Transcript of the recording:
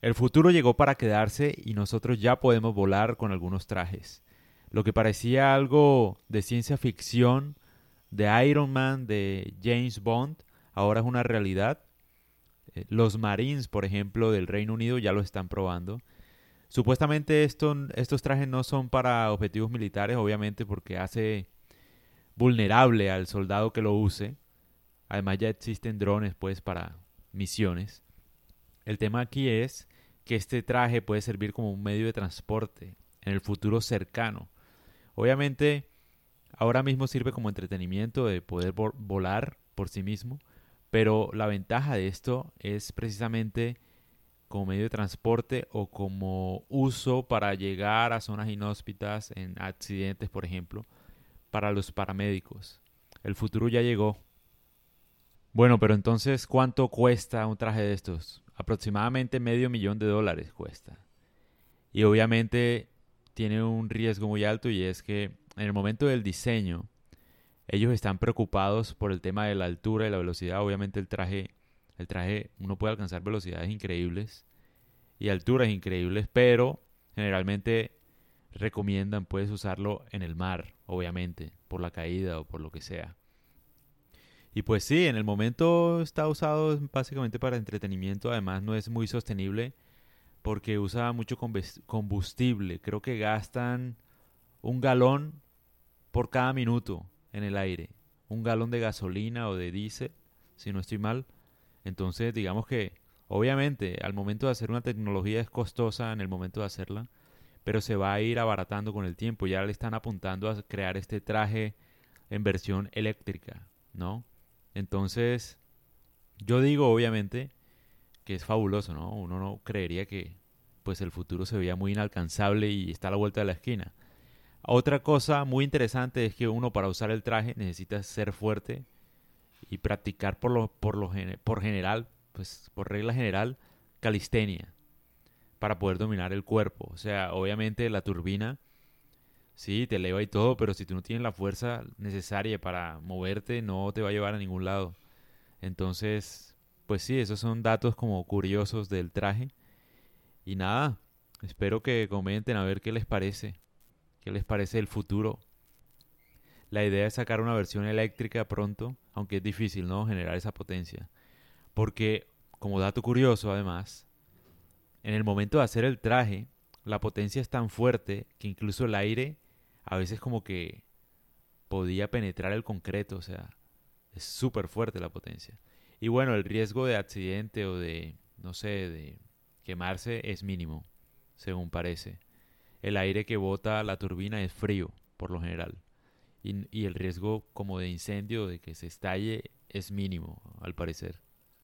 El futuro llegó para quedarse y nosotros ya podemos volar con algunos trajes. Lo que parecía algo de ciencia ficción, de Iron Man, de James Bond, ahora es una realidad. Eh, los Marines, por ejemplo, del Reino Unido ya lo están probando. Supuestamente estos trajes no son para objetivos militares, obviamente, porque hace vulnerable al soldado que lo use. Además ya existen drones pues para misiones. El tema aquí es que este traje puede servir como un medio de transporte en el futuro cercano. Obviamente ahora mismo sirve como entretenimiento de poder volar por sí mismo, pero la ventaja de esto es precisamente como medio de transporte o como uso para llegar a zonas inhóspitas en accidentes, por ejemplo, para los paramédicos. El futuro ya llegó. Bueno, pero entonces, ¿cuánto cuesta un traje de estos? Aproximadamente medio millón de dólares cuesta. Y obviamente tiene un riesgo muy alto y es que en el momento del diseño, ellos están preocupados por el tema de la altura y la velocidad. Obviamente el traje el traje, uno puede alcanzar velocidades increíbles y alturas increíbles, pero generalmente recomiendan puedes usarlo en el mar, obviamente, por la caída o por lo que sea. Y pues sí, en el momento está usado básicamente para entretenimiento, además no es muy sostenible porque usa mucho combustible, creo que gastan un galón por cada minuto en el aire, un galón de gasolina o de diésel, si no estoy mal, entonces, digamos que, obviamente, al momento de hacer una tecnología es costosa en el momento de hacerla, pero se va a ir abaratando con el tiempo. Ya le están apuntando a crear este traje en versión eléctrica, ¿no? Entonces, yo digo, obviamente, que es fabuloso, ¿no? Uno no creería que pues el futuro se veía muy inalcanzable y está a la vuelta de la esquina. Otra cosa muy interesante es que uno para usar el traje necesita ser fuerte, y practicar por lo, por lo por general, pues por regla general, calistenia para poder dominar el cuerpo. O sea, obviamente la turbina sí te eleva y todo, pero si tú no tienes la fuerza necesaria para moverte, no te va a llevar a ningún lado. Entonces, pues sí, esos son datos como curiosos del traje. Y nada, espero que comenten a ver qué les parece. ¿Qué les parece el futuro? La idea es sacar una versión eléctrica pronto, aunque es difícil, ¿no? Generar esa potencia. Porque, como dato curioso, además, en el momento de hacer el traje, la potencia es tan fuerte que incluso el aire a veces como que podía penetrar el concreto, o sea, es súper fuerte la potencia. Y bueno, el riesgo de accidente o de, no sé, de quemarse es mínimo, según parece. El aire que bota la turbina es frío, por lo general y, el riesgo como de incendio, de que se estalle, es mínimo, al parecer.